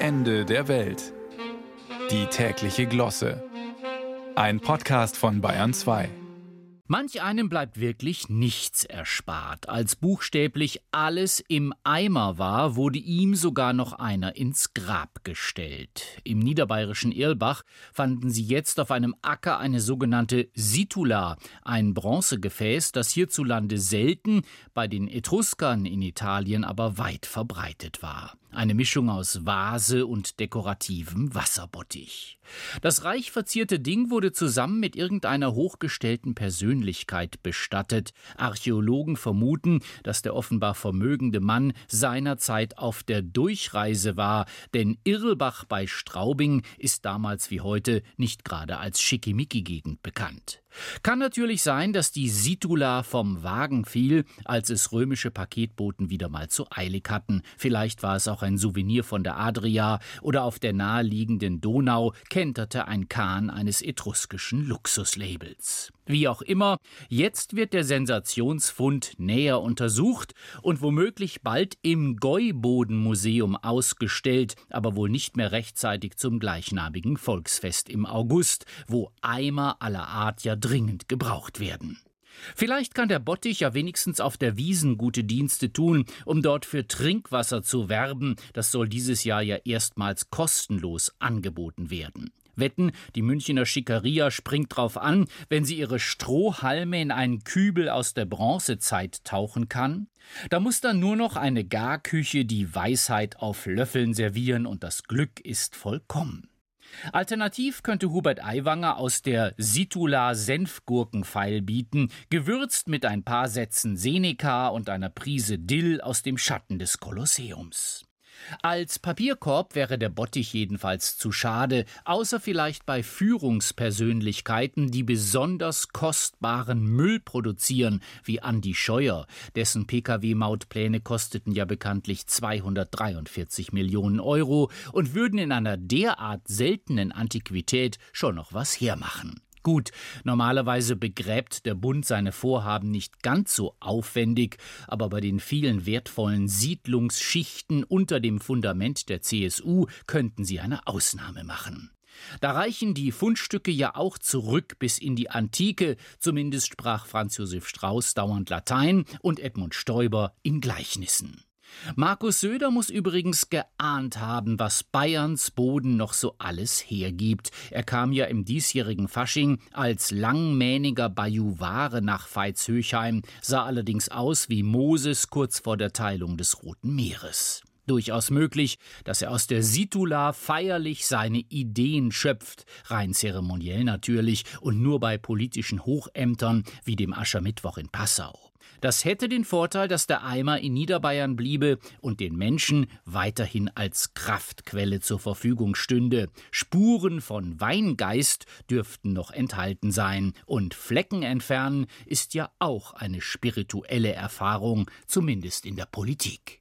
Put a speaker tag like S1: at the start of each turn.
S1: Ende der Welt. Die tägliche Glosse. Ein Podcast von Bayern 2.
S2: Manch einem bleibt wirklich nichts erspart. Als buchstäblich alles im Eimer war, wurde ihm sogar noch einer ins Grab gestellt. Im niederbayerischen Irlbach fanden sie jetzt auf einem Acker eine sogenannte Situla, ein Bronzegefäß, das hierzulande selten, bei den Etruskern in Italien aber weit verbreitet war. Eine Mischung aus Vase und dekorativem Wasserbottich. Das reich verzierte Ding wurde zusammen mit irgendeiner hochgestellten Persönlichkeit bestattet. Archäologen vermuten, dass der offenbar vermögende Mann seinerzeit auf der Durchreise war, denn Irlbach bei Straubing ist damals wie heute nicht gerade als Schickimicki-Gegend bekannt. Kann natürlich sein, dass die Situla vom Wagen fiel, als es römische Paketboten wieder mal zu eilig hatten. Vielleicht war es auch ein Souvenir von der Adria oder auf der naheliegenden Donau kenterte ein Kahn eines etruskischen Luxuslabels. Wie auch immer, jetzt wird der Sensationsfund näher untersucht und womöglich bald im Gäuboden-Museum ausgestellt, aber wohl nicht mehr rechtzeitig zum gleichnamigen Volksfest im August, wo Eimer aller Art ja dringend gebraucht werden. Vielleicht kann der Bottich ja wenigstens auf der Wiesen gute Dienste tun, um dort für Trinkwasser zu werben. Das soll dieses Jahr ja erstmals kostenlos angeboten werden. Wetten, die Münchner Schickeria springt drauf an, wenn sie ihre Strohhalme in einen Kübel aus der Bronzezeit tauchen kann? Da muss dann nur noch eine Garküche die Weisheit auf Löffeln servieren und das Glück ist vollkommen. Alternativ könnte Hubert Aiwanger aus der Situla Senfgurkenpfeil bieten, gewürzt mit ein paar Sätzen Seneca und einer Prise Dill aus dem Schatten des Kolosseums. Als Papierkorb wäre der Bottich jedenfalls zu schade, außer vielleicht bei Führungspersönlichkeiten, die besonders kostbaren Müll produzieren, wie Andi Scheuer, dessen Pkw-Mautpläne kosteten ja bekanntlich 243 Millionen Euro und würden in einer derart seltenen Antiquität schon noch was hermachen. Gut, normalerweise begräbt der Bund seine Vorhaben nicht ganz so aufwendig, aber bei den vielen wertvollen Siedlungsschichten unter dem Fundament der CSU könnten sie eine Ausnahme machen. Da reichen die Fundstücke ja auch zurück bis in die Antike, zumindest sprach Franz Josef Strauß dauernd Latein und Edmund Stoiber in Gleichnissen. Markus Söder muss übrigens geahnt haben, was Bayerns Boden noch so alles hergibt. Er kam ja im diesjährigen Fasching als langmähniger Bajuware nach Veitshöchheim, sah allerdings aus wie Moses kurz vor der Teilung des Roten Meeres. Durchaus möglich, dass er aus der Situla feierlich seine Ideen schöpft, rein zeremoniell natürlich und nur bei politischen Hochämtern wie dem Aschermittwoch in Passau. Das hätte den Vorteil, dass der Eimer in Niederbayern bliebe und den Menschen weiterhin als Kraftquelle zur Verfügung stünde. Spuren von Weingeist dürften noch enthalten sein, und Flecken entfernen ist ja auch eine spirituelle Erfahrung, zumindest in der Politik.